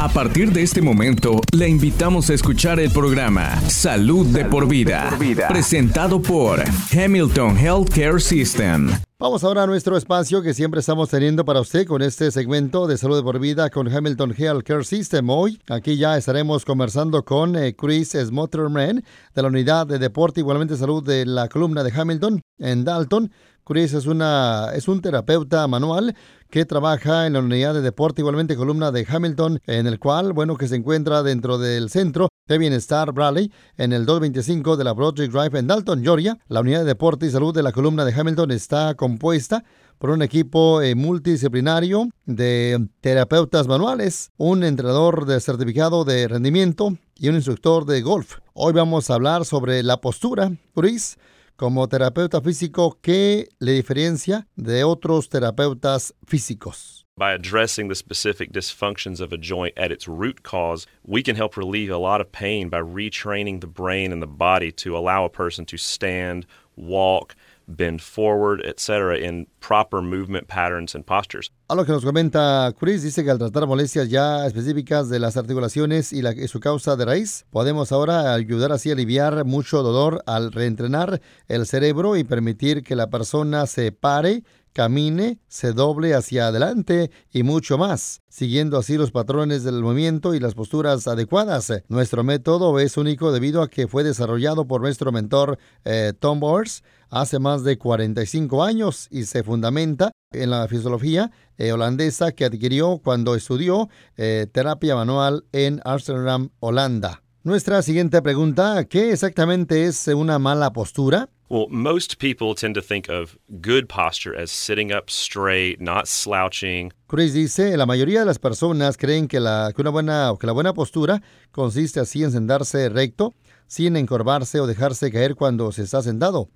A partir de este momento, le invitamos a escuchar el programa Salud, de, por vida, presentado por Hamilton Healthcare System. Vamos ahora a nuestro espacio que siempre estamos teniendo para usted con este segmento de salud de por vida con Hamilton Healthcare System. Hoy aquí ya estaremos conversando con eh, Chris Smotherman de la unidad de deporte igualmente salud de la columna de Hamilton en Dalton. Chris es, una, es un terapeuta manual que trabaja en la unidad de deporte, igualmente columna de Hamilton, en el cual, bueno, que se encuentra dentro del centro de bienestar Bradley, en el 225 de la Broadway Drive en Dalton, Georgia. La unidad de deporte y salud de la columna de Hamilton está compuesta por un equipo eh, multidisciplinario de terapeutas manuales, un entrenador de certificado de rendimiento y un instructor de golf. Hoy vamos a hablar sobre la postura, Chris como terapeuta físico, ¿qué le diferencia de otros terapeutas físicos? By addressing the specific dysfunctions of a joint at its root cause, we can help relieve a lot of pain by retraining the brain and the body to allow a person to stand, walk, bend forward, etc., in proper movement patterns and postures. A lo que nos comenta Chris, dice que al tratar molestias ya específicas de las articulaciones y, la, y su causa de raíz, podemos ahora ayudar así a aliviar mucho dolor al reentrenar el cerebro y permitir que la persona se pare camine, se doble hacia adelante y mucho más, siguiendo así los patrones del movimiento y las posturas adecuadas. Nuestro método es único debido a que fue desarrollado por nuestro mentor eh, Tom Bowers hace más de 45 años y se fundamenta en la fisiología eh, holandesa que adquirió cuando estudió eh, terapia manual en Amsterdam, Holanda. Nuestra siguiente pregunta, ¿qué exactamente es una mala postura? Well, most people tend to think of good posture as sitting up straight, not slouching. Chris dice, la mayoría de las personas creen que la, que una buena, que la buena postura consiste así en sentarse recto, sin encorvarse o dejarse caer cuando se está sentado.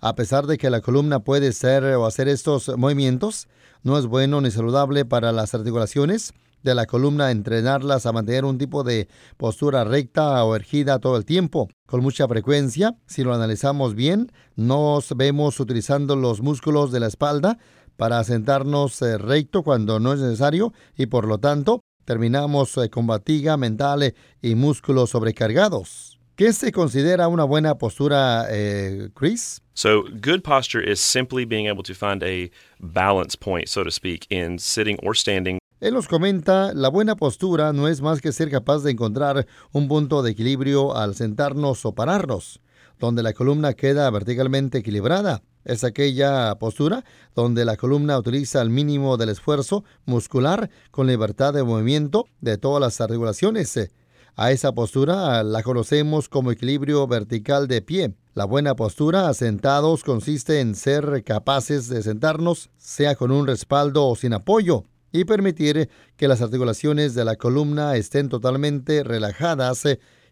A pesar de que la columna puede ser o hacer estos movimientos, no es bueno ni saludable para las articulaciones de la columna entrenarlas a mantener un tipo de postura recta o ergida todo el tiempo. Con mucha frecuencia, si lo analizamos bien, nos vemos utilizando los músculos de la espalda para sentarnos eh, recto cuando no es necesario y por lo tanto terminamos eh, con fatiga mental eh, y músculos sobrecargados. ¿Qué se considera una buena postura, Chris? So, good posture is simply being able to find a balance point, so to speak, in sitting or standing él nos comenta, la buena postura no es más que ser capaz de encontrar un punto de equilibrio al sentarnos o pararnos, donde la columna queda verticalmente equilibrada. Es aquella postura donde la columna utiliza el mínimo del esfuerzo muscular con libertad de movimiento de todas las articulaciones. A esa postura la conocemos como equilibrio vertical de pie. La buena postura sentados consiste en ser capaces de sentarnos, sea con un respaldo o sin apoyo y permitir que las articulaciones de la columna estén totalmente relajadas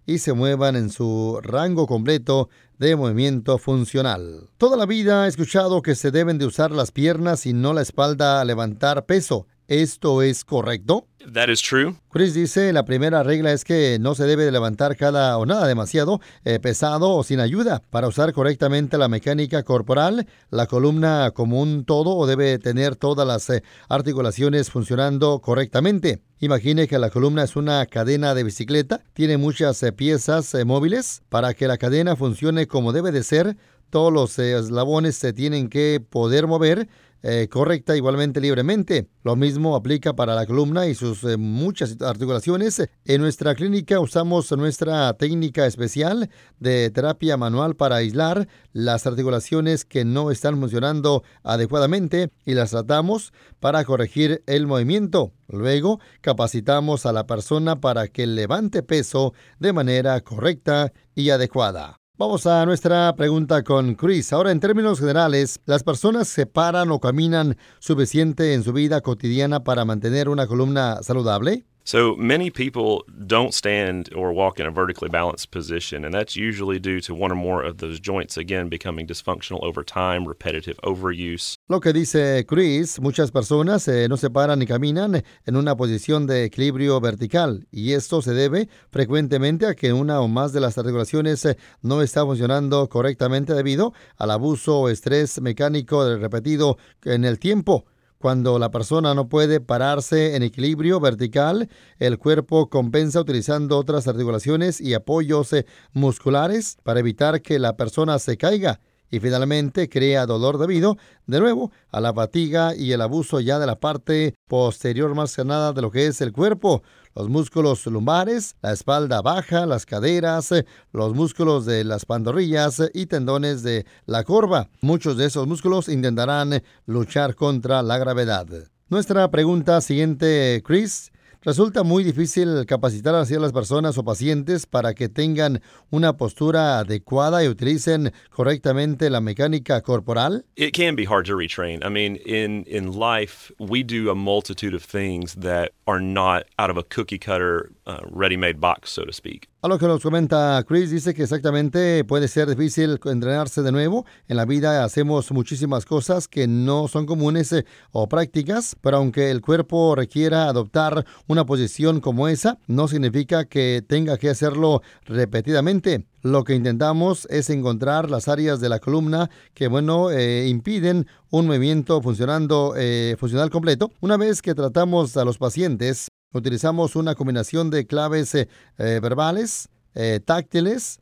y se muevan en su rango completo de movimiento funcional. Toda la vida he escuchado que se deben de usar las piernas y no la espalda a levantar peso. ¿Esto es correcto? That is true. Chris dice, la primera regla es que no se debe levantar cada o nada demasiado eh, pesado o sin ayuda. Para usar correctamente la mecánica corporal, la columna como un todo debe tener todas las eh, articulaciones funcionando correctamente. Imagine que la columna es una cadena de bicicleta, tiene muchas eh, piezas móviles. Para que la cadena funcione como debe de ser, todos los eslabones se tienen que poder mover eh, correcta igualmente libremente. Lo mismo aplica para la columna y sus eh, muchas articulaciones. En nuestra clínica usamos nuestra técnica especial de terapia manual para aislar las articulaciones que no están funcionando adecuadamente y las tratamos para corregir el movimiento. Luego capacitamos a la persona para que levante peso de manera correcta y adecuada. Vamos a nuestra pregunta con Chris. Ahora, en términos generales, ¿las personas se paran o caminan suficiente en su vida cotidiana para mantener una columna saludable? So many people don't stand or walk in a vertically balanced position, and that's usually due to one or more of those joints again becoming dysfunctional over time, repetitive overuse. Lo que dice Chris, muchas personas eh, no se paran ni caminan en una posición de equilibrio vertical, y esto se debe frecuentemente a que una o más de las articulaciones eh, no está funcionando correctamente debido al abuso o estrés mecánico repetido en el tiempo. Cuando la persona no puede pararse en equilibrio vertical, el cuerpo compensa utilizando otras articulaciones y apoyos eh, musculares para evitar que la persona se caiga y finalmente crea dolor debido, de nuevo, a la fatiga y el abuso ya de la parte posterior más que nada de lo que es el cuerpo, los músculos lumbares, la espalda baja, las caderas, los músculos de las pantorrillas y tendones de la corva. Muchos de esos músculos intentarán luchar contra la gravedad. Nuestra pregunta siguiente, Chris, Resulta muy difícil capacitar a las personas o pacientes para que tengan una postura adecuada y utilicen correctamente la mecánica corporal. It can be hard to retrain. I mean, in in life, we do a multitude of things that are not out of a cookie cutter, uh, ready-made box, so to speak. A lo que nos comenta Chris, dice que exactamente puede ser difícil entrenarse de nuevo. En la vida hacemos muchísimas cosas que no son comunes eh, o prácticas, pero aunque el cuerpo requiera adoptar una posición como esa, no significa que tenga que hacerlo repetidamente. Lo que intentamos es encontrar las áreas de la columna que, bueno, eh, impiden un movimiento funcionando, eh, funcional completo. Una vez que tratamos a los pacientes, Utilizamos una combinación de claves eh, verbales, táctiles,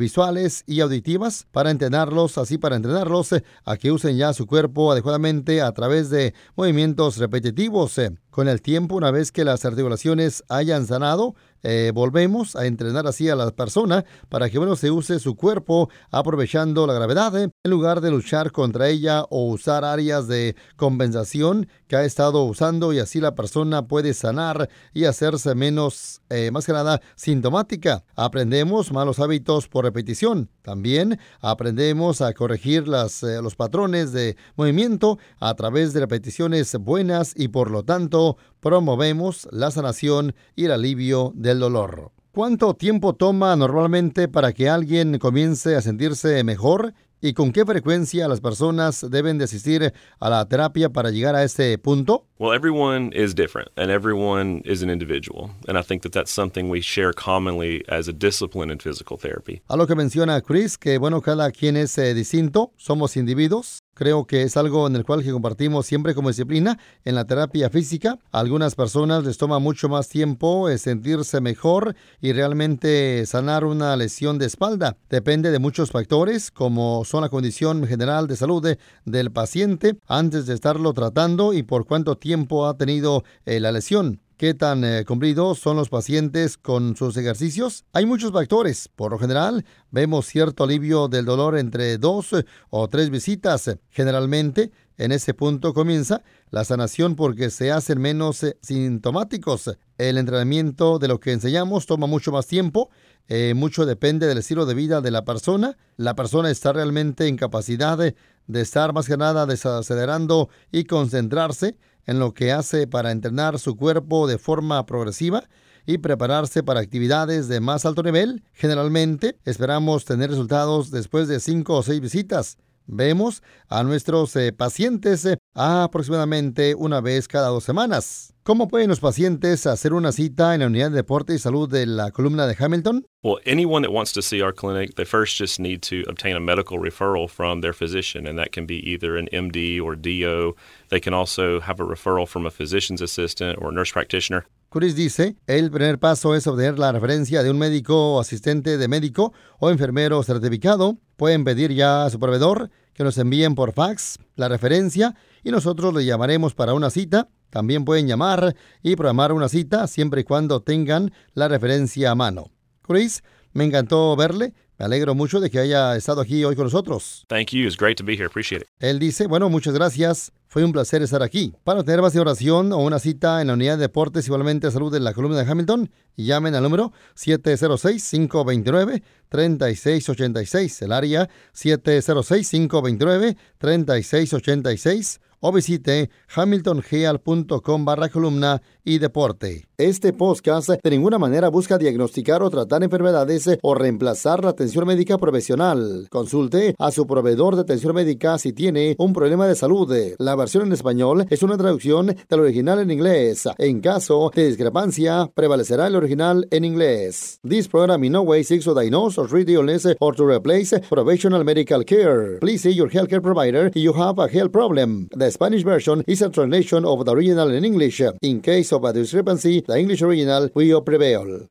visuales y auditivas para entrenarlos, así para entrenarlos a que usen ya su cuerpo adecuadamente a través de movimientos repetitivos. Con el tiempo, una vez que las articulaciones hayan sanado, eh, volvemos a entrenar así a la persona para que bueno se use su cuerpo aprovechando la gravedad ¿eh? en lugar de luchar contra ella o usar áreas de compensación que ha estado usando y así la persona puede sanar y hacerse menos eh, más que nada sintomática. Aprendemos malos hábitos por repetición. También aprendemos a corregir los patrones de movimiento a través de repeticiones buenas y por lo tanto promovemos la sanación y el alivio del dolor. ¿Cuánto tiempo toma normalmente para que alguien comience a sentirse mejor ¿Y con qué frecuencia las personas deben de asistir a la terapia para llegar a este punto? Well, everyone is different and everyone is an individual. And I think that that's something we share commonly as a discipline in physical therapy. A lo que menciona Chris, que bueno, cada quien es eh, distinto, somos individuos. Creo que es algo en el cual compartimos siempre como disciplina en la terapia física. A algunas personas les toma mucho más tiempo eh, sentirse mejor y realmente sanar una lesión de espalda. Depende de muchos factores como la condición general de salud del paciente antes de estarlo tratando y por cuánto tiempo ha tenido eh, la lesión. ¿Qué tan eh, cumplidos son los pacientes con sus ejercicios? Hay muchos factores. Por lo general, vemos cierto alivio del dolor entre dos o tres visitas. Generalmente, en ese punto comienza la sanación porque se hacen menos eh, sintomáticos. El entrenamiento de lo que enseñamos toma mucho más tiempo eh, mucho depende del estilo de vida de la persona. La persona está realmente en capacidad de, estar más que nada desacelerando y concentrarse en lo que hace para entrenar su cuerpo de forma progresiva y prepararse para actividades de más alto nivel. Generalmente esperamos tener resultados después de cinco o seis visitas. Vemos a nuestros eh, pacientes eh, aproximadamente una vez cada dos semanas. ¿Cómo pueden los pacientes hacer una cita en la unidad de deporte y salud de la columna de Hamilton? Well, anyone that wants to see our clinic, they first just need to obtain a medical referral from their physician, and that can be either an MD or DO. They can also have a referral from a physician's assistant or nurse practitioner. Chris dice, el primer paso es obtener la referencia de un médico o asistente de médico o enfermero certificado. Pueden pedir ya a su proveedor que nos envíen por fax la referencia y nosotros le llamaremos para una cita. También pueden llamar y programar una cita siempre y cuando tengan la referencia a mano. Chris, me encantó verle. Me alegro mucho de que haya estado aquí hoy con nosotros. Thank you. It's great to be here. Appreciate it. Él dice, bueno, muchas gracias. Fue un placer estar aquí. Para tener más de oración o una cita en la unidad de deportes igualmente salud en la columna de Hamilton, llamen al número 706-529-3686. El área 706-529-3686 o visite hamiltongeal.com barra columna y deporte. Este podcast de ninguna manera busca diagnosticar o tratar enfermedades o reemplazar la atención médica profesional. Consulte a su proveedor de atención médica si tiene un problema de salud. La versión en español es una traducción del original en inglés. En caso de discrepancia, prevalecerá el original en inglés. This program in no way seeks to diagnose or treat illness or to replace professional medical care. Please see your healthcare provider if you have a health problem. Spanish version is a translation of the original in English. In case of a discrepancy, the English original will prevail.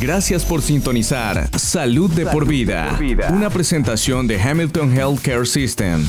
Gracias por sintonizar Salud de por vida, una presentación de Hamilton Healthcare System.